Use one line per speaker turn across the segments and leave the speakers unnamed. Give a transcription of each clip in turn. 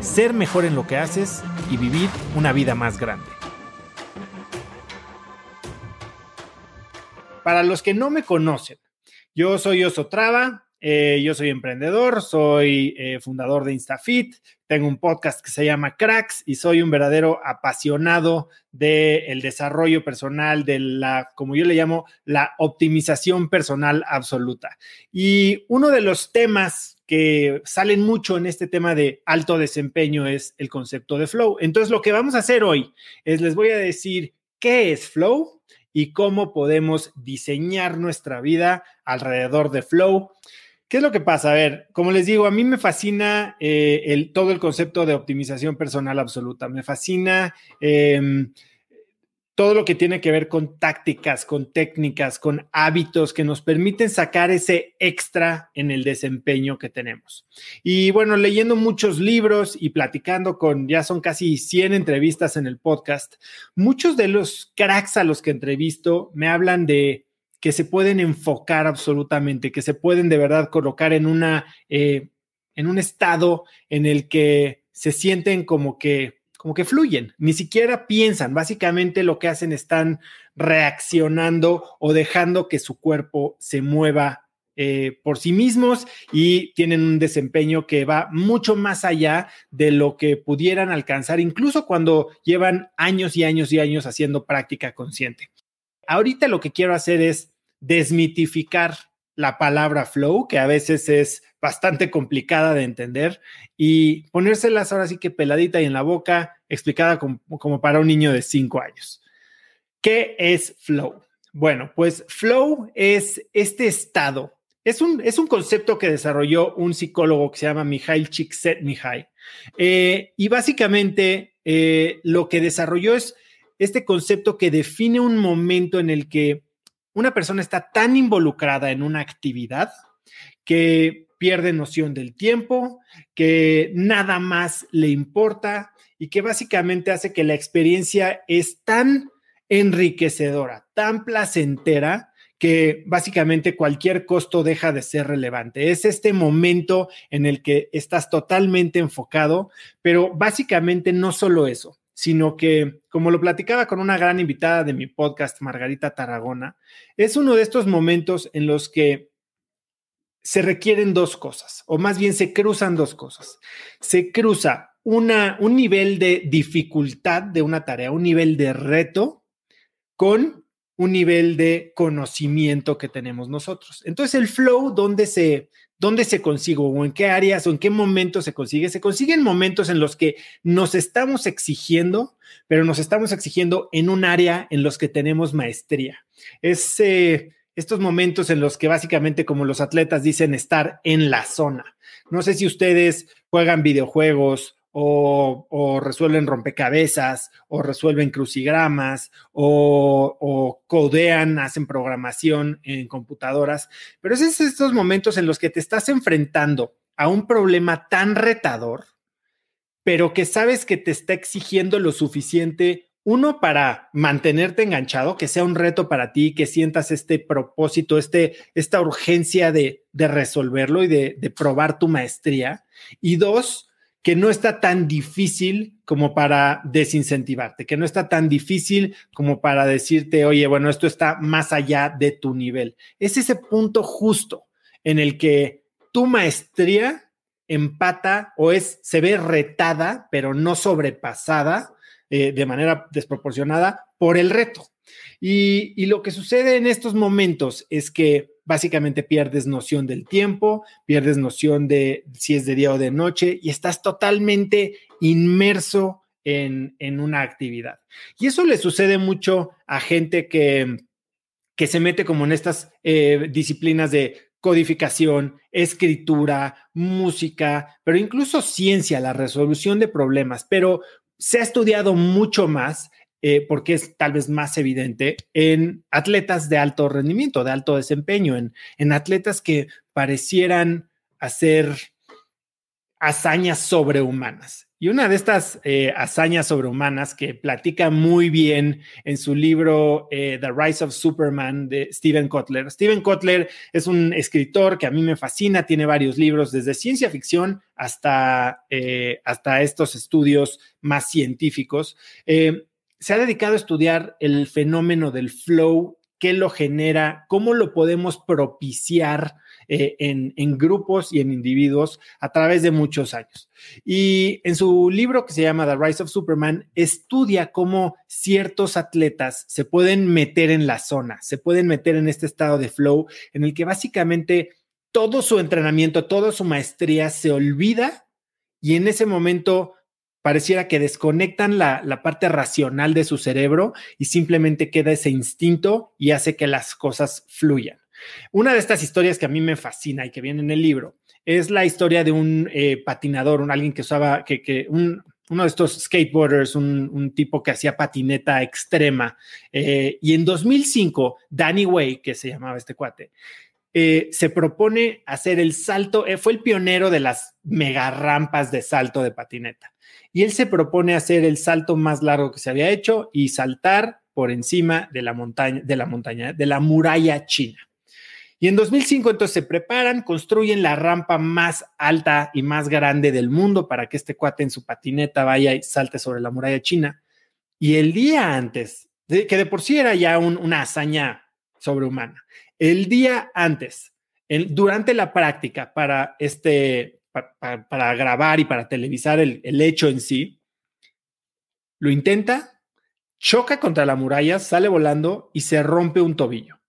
ser mejor en lo que haces y vivir una vida más grande. Para los que no me conocen, yo soy Osotrava, eh, yo soy emprendedor, soy eh, fundador de InstaFit, tengo un podcast que se llama Cracks y soy un verdadero apasionado del desarrollo personal, de la, como yo le llamo, la optimización personal absoluta. Y uno de los temas que salen mucho en este tema de alto desempeño es el concepto de flow. Entonces, lo que vamos a hacer hoy es les voy a decir qué es flow y cómo podemos diseñar nuestra vida alrededor de flow. ¿Qué es lo que pasa? A ver, como les digo, a mí me fascina eh, el, todo el concepto de optimización personal absoluta. Me fascina em, todo lo que tiene que ver con tácticas, con técnicas, con hábitos que nos permiten sacar ese extra en el desempeño que tenemos. Y bueno, leyendo muchos libros y platicando con, ya son casi 100 entrevistas en el podcast, muchos de los cracks a los que entrevisto me hablan de que se pueden enfocar absolutamente, que se pueden de verdad colocar en una, eh, en un estado en el que se sienten como que, como que fluyen, ni siquiera piensan, básicamente lo que hacen están reaccionando o dejando que su cuerpo se mueva eh, por sí mismos y tienen un desempeño que va mucho más allá de lo que pudieran alcanzar, incluso cuando llevan años y años y años haciendo práctica consciente. Ahorita lo que quiero hacer es desmitificar la palabra flow, que a veces es bastante complicada de entender, y ponérselas ahora sí que peladita y en la boca, explicada como, para un niño de cinco años. ¿Qué es flow? Bueno, pues flow es este estado. Es un, es un concepto que desarrolló un psicólogo que se llama Mihail Csikszentmihalyi. Eh, y básicamente eh, lo que desarrolló es este concepto que define un momento en el que una persona está tan involucrada en una actividad que pierde noción del tiempo, que nada más le importa y que básicamente hace que la experiencia es tan enriquecedora, tan placentera, que básicamente cualquier costo deja de ser relevante. Es este momento en el que estás totalmente enfocado, pero básicamente no solo eso, sino que, como lo platicaba con una gran invitada de mi podcast, Margarita Tarragona, es uno de estos momentos en los que se requieren dos cosas, o más bien se cruzan dos cosas. Se cruza una, un nivel de dificultad de una tarea, un nivel de reto con un nivel de conocimiento que tenemos nosotros. Entonces, el flow, ¿dónde se, ¿Dónde se consigue o en qué áreas o en qué momentos se consigue? Se consigue en momentos en los que nos estamos exigiendo, pero nos estamos exigiendo en un área en los que tenemos maestría. Es eh, estos momentos en los que básicamente, como los atletas dicen, estar en la zona. No sé si ustedes juegan videojuegos o, resuelven rompecabezas, o resuelven crucigramas, o, codean, hacen programación en computadoras, pero es estos momentos en los que te estás enfrentando a un problema tan retador, pero que sabes que te está exigiendo lo suficiente uno, para mantenerte enganchado, que sea un reto para ti, que sientas este propósito, este, esta urgencia de, resolverlo y de, de, probar tu maestría. Y dos, que no está tan difícil como para desincentivarte, que no está tan difícil como para decirte, oye, bueno, esto está más allá de tu nivel. Es ese punto justo en el que tu maestría empata o es, se ve retada, pero no sobrepasada eh, de manera desproporcionada por el reto. y lo que sucede en estos momentos es que básicamente pierdes noción del tiempo, pierdes noción de si es de día o de noche y estás totalmente inmerso en, una actividad. Y eso le sucede mucho a gente que, que se mete como en estas eh, disciplinas de codificación, escritura, música, pero incluso ciencia, la resolución de problemas. Pero se ha estudiado mucho más eh, porque es tal vez más evidente en atletas de alto rendimiento, de alto desempeño, en, en atletas que parecieran hacer hazañas sobrehumanas. Y una de estas eh, hazañas sobrehumanas que platica muy bien en su libro eh, The Rise of Superman de Steven Kotler. Steven Kotler es un escritor que a mí me fascina, tiene varios libros desde ciencia ficción hasta, hasta estos estudios más científicos se ha dedicado a estudiar el fenómeno del flow, qué lo genera, cómo lo podemos propiciar eh, en, en, grupos y en individuos a través de muchos años. Y en su libro que se llama The Rise of Superman, estudia cómo ciertos atletas se pueden meter en la zona, se pueden meter en este estado de flow en el que básicamente todo su entrenamiento, toda su maestría se olvida y en ese momento pareciera que desconectan la, parte racional de su cerebro y simplemente queda ese instinto y hace que las cosas fluyan. Una de estas historias que a mí me fascina y que viene en el libro es la historia de un eh, patinador, un alguien que usaba, que, uno de estos skateboarders, un, tipo que hacía patineta extrema. Eh, y en 2005, Danny Way, que se llamaba este cuate, eh, se propone hacer el salto, fue el pionero de las mega rampas de salto de patineta y él se propone hacer el salto más largo que se había hecho y saltar por encima de la montaña, de la montaña, de la muralla china. Y en 2005 entonces se preparan, construyen la rampa más alta y más grande del mundo para que este cuate en su patineta vaya y salte sobre la muralla china. Y el día antes, que de por sí era ya una hazaña sobrehumana, el día antes, durante la práctica para este, para, grabar y para televisar el, hecho en sí, lo intenta, choca contra la muralla, sale volando y se rompe un tobillo.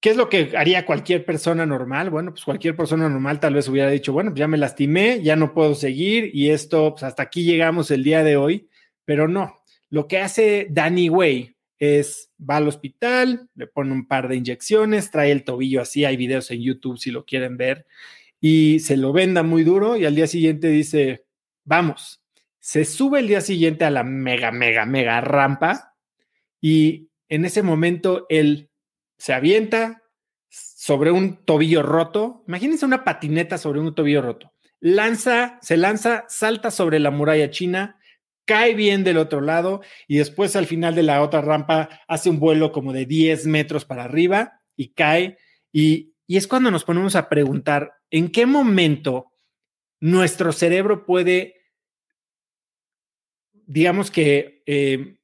¿Qué es lo que haría cualquier persona normal? Bueno, pues cualquier persona normal tal vez hubiera dicho, bueno, ya me lastimé, ya no puedo seguir y esto, pues hasta aquí llegamos el día de hoy, pero no. Lo que hace Danny Way es, va al hospital, le pone un par de inyecciones, trae el tobillo así, hay videos en YouTube si lo quieren ver, y se lo venda muy duro y al día siguiente dice, vamos, se sube el día siguiente a la mega, mega, mega rampa y en ese momento él se avienta sobre un tobillo roto. Imagínense una patineta sobre un tobillo roto. Lanza, se lanza, salta sobre la muralla china, cae bien del otro lado y después al final de la otra rampa hace un vuelo como de 10 metros para arriba y cae. Y, y es cuando nos ponemos a preguntar, ¿en qué momento nuestro cerebro puede, digamos que, eh,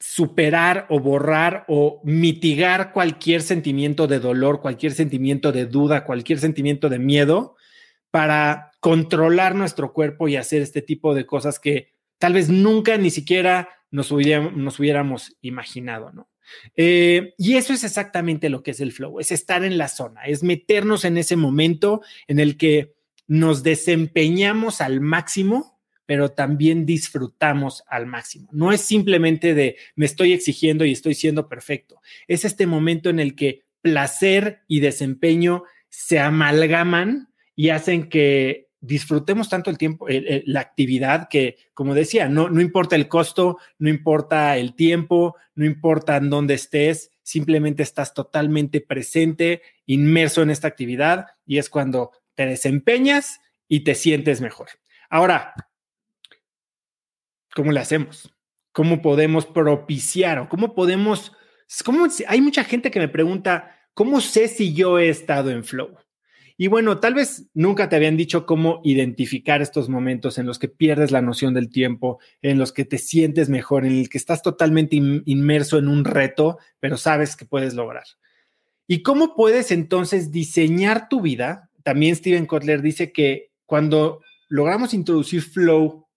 superar o borrar o mitigar cualquier sentimiento de dolor, cualquier sentimiento de duda, cualquier sentimiento de miedo para controlar nuestro cuerpo y hacer este tipo de cosas que tal vez nunca ni siquiera nos, hubiéramos, imaginado, ¿no? Eh, y eso es exactamente lo que es el flow, es estar en la zona, es meternos en ese momento en el que nos desempeñamos al máximo, pero también disfrutamos al máximo. No es simplemente de me estoy exigiendo y estoy siendo perfecto, es este momento en el que placer y desempeño se amalgaman y hacen que disfrutemos tanto el tiempo, la actividad que, como decía, no, no importa el costo, no importa el tiempo, no importa en dónde estés, simplemente estás totalmente presente, inmerso en esta actividad y es cuando te desempeñas y te sientes mejor. Ahora, ¿cómo le hacemos? ¿Cómo podemos propiciar o cómo podemos, cómo, hay mucha gente que me pregunta, ¿cómo sé si yo he estado en flow? Y bueno, tal vez nunca te habían dicho cómo identificar estos momentos en los que pierdes la noción del tiempo, en los que te sientes mejor, en el que estás totalmente inmerso en un reto, pero sabes que puedes lograr. ¿Y cómo puedes entonces diseñar tu vida? También Steven Kotler dice que cuando logramos introducir flow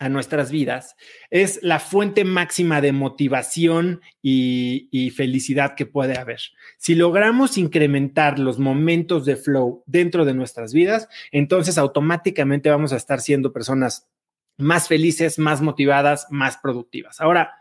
a nuestras vidas, es la fuente máxima de motivación y, felicidad que puede haber. Si logramos incrementar los momentos de flow dentro de nuestras vidas, entonces automáticamente vamos a estar siendo personas más felices, más motivadas, más productivas. Ahora,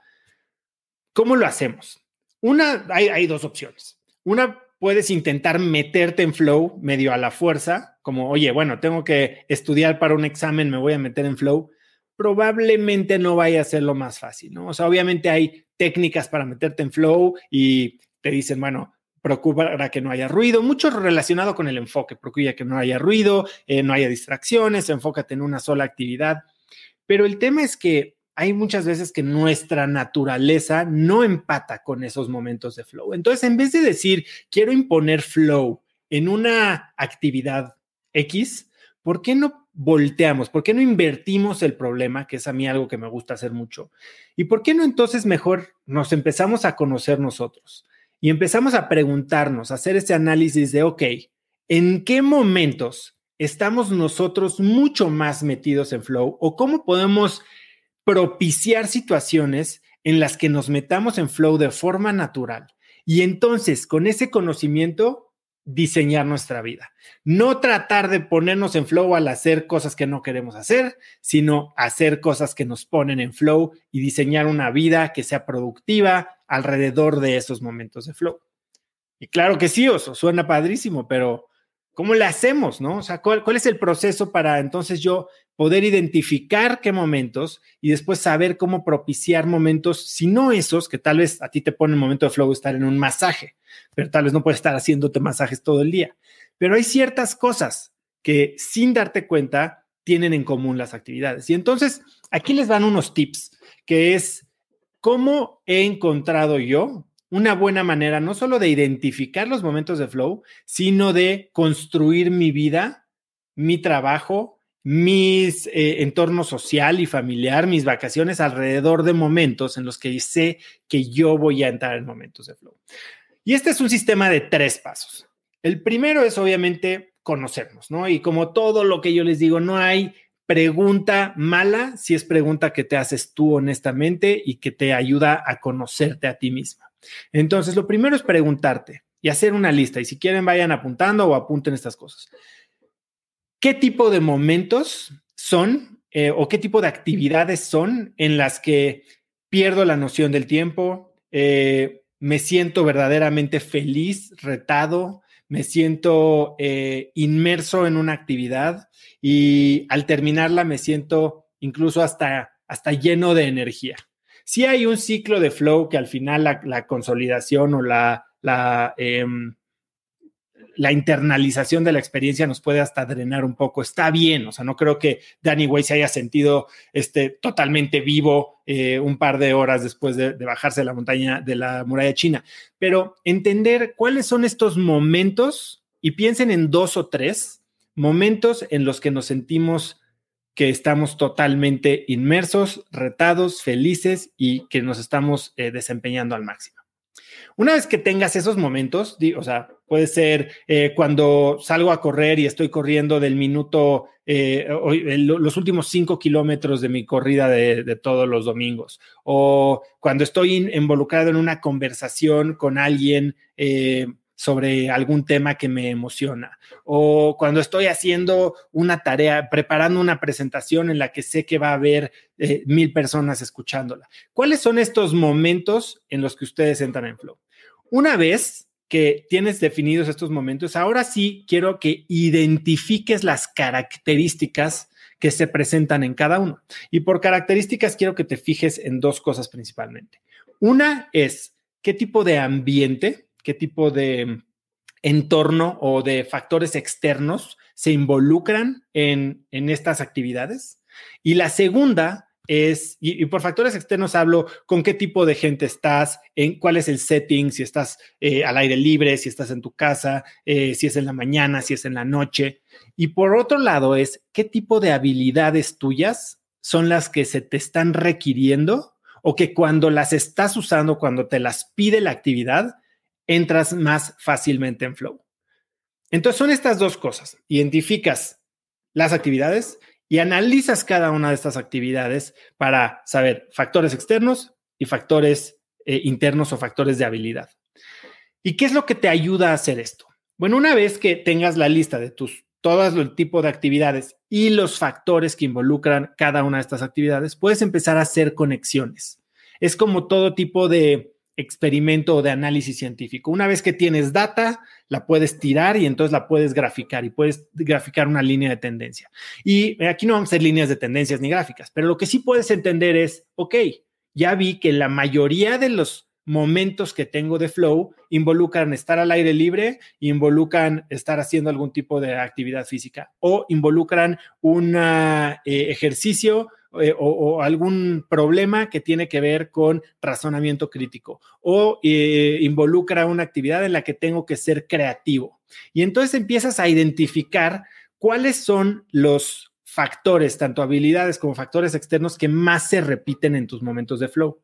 ¿cómo lo hacemos? Una, hay, hay dos opciones. Una puedes intentar meterte en flow medio a la fuerza, como, oye, bueno, tengo que estudiar para un examen, me voy a meter en flow, probablemente no vaya a ser lo más fácil, ¿no? O sea, obviamente hay técnicas para meterte en flow y te dicen, bueno, procura que no haya ruido, mucho relacionado con el enfoque, procura que no haya ruido, eh, no haya distracciones, enfócate en una sola actividad. Pero el tema es que hay muchas veces que nuestra naturaleza no empata con esos momentos de flow. Entonces, en vez de decir, quiero imponer flow en una actividad X, ¿por qué no volteamos? ¿Por qué no invertimos el problema, que es a mí algo que me gusta hacer mucho? ¿Y por qué no entonces mejor nos empezamos a conocer nosotros y empezamos a preguntarnos, a hacer ese análisis de, ok, ¿en qué momentos estamos nosotros mucho más metidos en flow o cómo podemos propiciar situaciones en las que nos metamos en flow de forma natural y entonces con ese conocimiento diseñar nuestra vida. No tratar de ponernos en flow al hacer cosas que no queremos hacer, sino hacer cosas que nos ponen en flow y diseñar una vida que sea productiva alrededor de esos momentos de flow. Y claro que sí, Oso, suena padrísimo, pero ¿cómo le hacemos, no? O sea, ¿cuál, ¿cuál, es el proceso para entonces yo poder identificar qué momentos y después saber cómo propiciar momentos, si no esos, que tal vez a ti te pone el momento de flow estar en un masaje, pero tal vez no puedes estar haciéndote masajes todo el día. Pero hay ciertas cosas que sin darte cuenta tienen en común las actividades. Y entonces aquí les dan unos tips, que es cómo he encontrado yo una buena manera no solo de identificar los momentos de flow, sino de construir mi vida, mi trabajo, mis eh, entorno social y familiar, mis vacaciones alrededor de momentos en los que sé que yo voy a entrar en momentos de flow. Y este es un sistema de tres pasos. El primero es obviamente conocernos, ¿no? Y como todo lo que yo les digo, no hay pregunta mala si es pregunta que te haces tú honestamente y que te ayuda a conocerte a ti misma. Entonces, lo primero es preguntarte y hacer una lista. Y si quieren, vayan apuntando o apunten estas cosas. ¿Qué tipo de momentos son eh, o qué tipo de actividades son en las que pierdo la noción del tiempo, eh, me siento verdaderamente feliz, retado, me siento eh, inmerso en una actividad y al terminarla me siento incluso hasta, hasta lleno de energía. Si hay un ciclo de flow que al final la, consolidación o la, em, la internalización de la experiencia nos puede hasta drenar un poco. Está bien, o sea, no creo que Danny Way se haya sentido este, totalmente vivo eh, un par de horas después de, bajarse de la montaña de la muralla china, pero entender cuáles son estos momentos y piensen en dos o tres momentos en los que nos sentimos que estamos totalmente inmersos, retados, felices y que nos estamos eh, desempeñando al máximo. Una vez que tengas esos momentos, o sea, puede ser eh, cuando salgo a correr y estoy corriendo del minuto, eh, los últimos cinco kilómetros de mi corrida de, todos los domingos, o cuando estoy involucrado en una conversación con alguien eh, sobre algún tema que me emociona o cuando estoy haciendo una tarea, preparando una presentación en la que sé que va a haber mil personas escuchándola. ¿Cuáles son estos momentos en los que ustedes entran en flow? Una vez que tienes definidos estos momentos, ahora sí quiero que identifiques las características que se presentan en cada uno. Y por características quiero que te fijes en dos cosas principalmente. Una es qué tipo de ambiente qué tipo de entorno o de factores externos se involucran en, estas actividades. Y la segunda es, y, por factores externos hablo con qué tipo de gente estás, en cuál es el setting, si estás eh, al aire libre, si estás en tu casa, eh, si es en la mañana, si es en la noche. Y por otro lado es qué tipo de habilidades tuyas son las que se te están requiriendo o que cuando las estás usando, cuando te las pide la actividad, entras más fácilmente en flow. Entonces son estas dos cosas. Identificas las actividades y analizas cada una de estas actividades para saber factores externos y factores eh, internos o factores de habilidad. ¿Y qué es lo que te ayuda a hacer esto? Bueno, una vez que tengas la lista de tus todo el tipo de actividades y los factores que involucran cada una de estas actividades, puedes empezar a hacer conexiones. Es como todo tipo de experimento o de análisis científico. Una vez que tienes data, la puedes tirar y entonces la puedes graficar y puedes graficar una línea de tendencia. Y aquí no vamos a hacer líneas de tendencias ni gráficas, pero lo que sí puedes entender es, ok, ya vi que la mayoría de los momentos que tengo de flow involucran estar al aire libre, involucran estar haciendo algún tipo de actividad física o involucran un eh, ejercicio eh, o, algún problema que tiene que ver con razonamiento crítico o eh, involucra una actividad en la que tengo que ser creativo. Y entonces empiezas a identificar cuáles son los factores, tanto habilidades como factores externos que más se repiten en tus momentos de flow.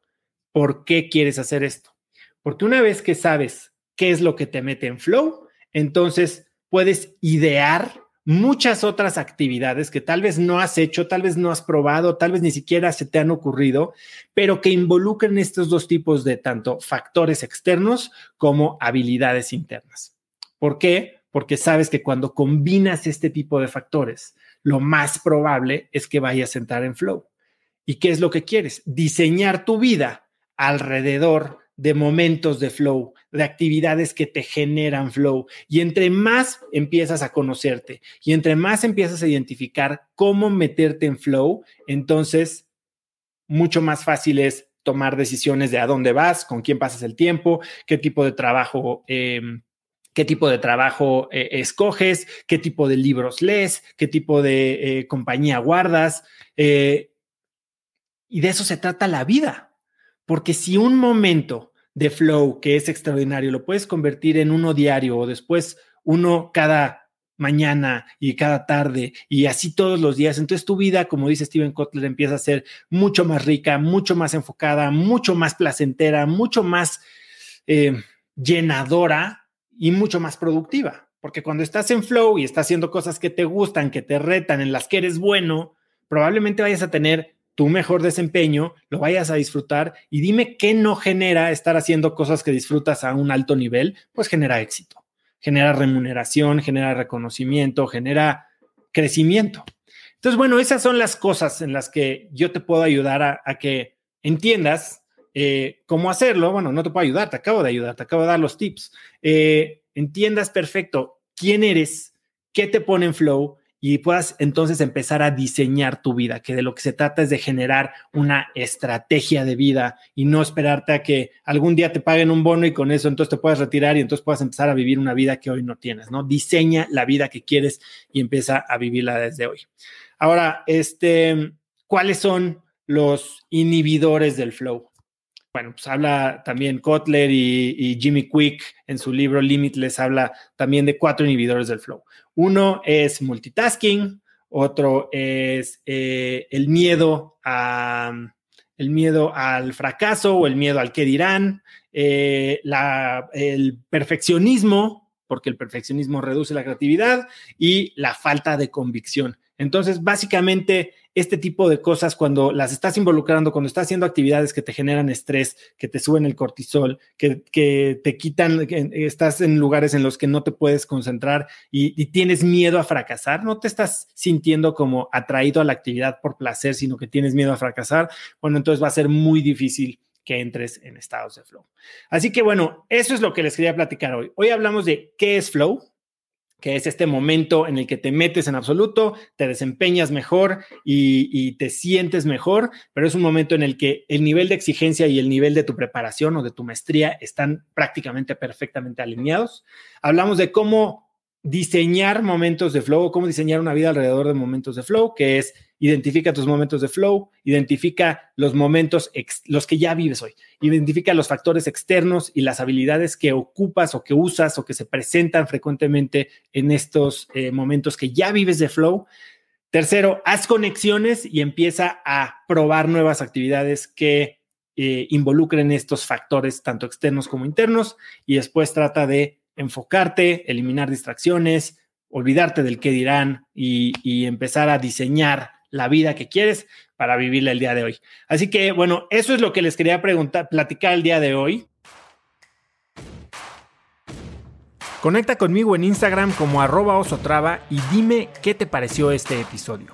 ¿Por qué quieres hacer esto? Porque una vez que sabes qué es lo que te mete en flow, entonces puedes idear muchas otras actividades que tal vez no has hecho, tal vez no has probado, tal vez ni siquiera se te han ocurrido, pero que involucren estos dos tipos de tanto factores externos como habilidades internas. ¿Por qué? Porque sabes que cuando combinas este tipo de factores, lo más probable es que vayas a entrar en flow. ¿Y qué es lo que quieres? Diseñar tu vida alrededor de momentos de flow, de actividades que te generan flow. Y entre más empiezas a conocerte y entre más empiezas a identificar cómo meterte en flow, entonces mucho más fácil es tomar decisiones de a dónde vas, con quién pasas el tiempo, qué tipo de trabajo. Em, qué tipo de trabajo eh, escoges, qué tipo de libros lees, qué tipo de eh, compañía guardas. Eh, y de eso se trata la vida. Porque si un momento de flow que es extraordinario lo puedes convertir en uno diario o después uno cada mañana y cada tarde y así todos los días, entonces tu vida, como dice Steven Kotler, empieza a ser mucho más rica, mucho más enfocada, mucho más placentera, mucho más eh, llenadora y mucho más productiva. Porque cuando estás en flow y estás haciendo cosas que te gustan, que te retan, en las que eres bueno, probablemente vayas a tener tu mejor desempeño, lo vayas a disfrutar y dime qué no genera estar haciendo cosas que disfrutas a un alto nivel, pues genera éxito, genera remuneración, genera reconocimiento, genera crecimiento. Entonces, bueno, esas son las cosas en las que yo te puedo ayudar a, que entiendas eh, cómo hacerlo. Bueno, no te puedo ayudar, te acabo de ayudar, te acabo de dar los tips. Eh, entiendas perfecto quién eres, qué te pone en flow y puedas entonces empezar a diseñar tu vida, que de lo que se trata es de generar una estrategia de vida y no esperarte a que algún día te paguen un bono y con eso entonces te puedas retirar y entonces puedas empezar a vivir una vida que hoy no tienes, ¿no? Diseña la vida que quieres y empieza a vivirla desde hoy. Ahora, este, ¿cuáles son los inhibidores del flow? Bueno, pues habla también Kotler y, Jimmy Quick en su libro Limitless, habla también de cuatro inhibidores del flow. Uno es multitasking, otro es eh, el miedo a el miedo al fracaso o el miedo al qué dirán, eh, el perfeccionismo, porque el perfeccionismo reduce la creatividad, y la falta de convicción. Entonces, básicamente, este tipo de cosas, cuando las estás involucrando, cuando estás haciendo actividades que te generan estrés, que te suben el cortisol, que, te quitan, estás en lugares en los que no te puedes concentrar y, y, tienes miedo a fracasar, no te estás sintiendo como atraído a la actividad por placer, sino que tienes miedo a fracasar, bueno, entonces va a ser muy difícil que entres en estados de flow. Así que bueno, eso es lo que les quería platicar hoy. Hoy hablamos de qué es flow, que es este momento en el que te metes en absoluto, te desempeñas mejor y, te sientes mejor, pero es un momento en el que el nivel de exigencia y el nivel de tu preparación o de tu maestría están prácticamente perfectamente alineados. Hablamos de cómo diseñar momentos de flow, cómo diseñar una vida alrededor de momentos de flow, que es identifica tus momentos de flow, identifica los momentos, los que ya vives hoy, identifica los factores externos y las habilidades que ocupas o que usas o que se presentan frecuentemente en estos eh, momentos que ya vives de flow. Tercero, haz conexiones y empieza a probar nuevas actividades que eh, involucren estos factores, tanto externos como internos, y después trata de enfocarte, eliminar distracciones, olvidarte del qué dirán y empezar a diseñar la vida que quieres para vivirla el día de hoy. Así que, bueno, eso es lo que les quería preguntar, platicar el día de hoy. Conecta conmigo en Instagram como arroba osotrava y dime qué te pareció este episodio.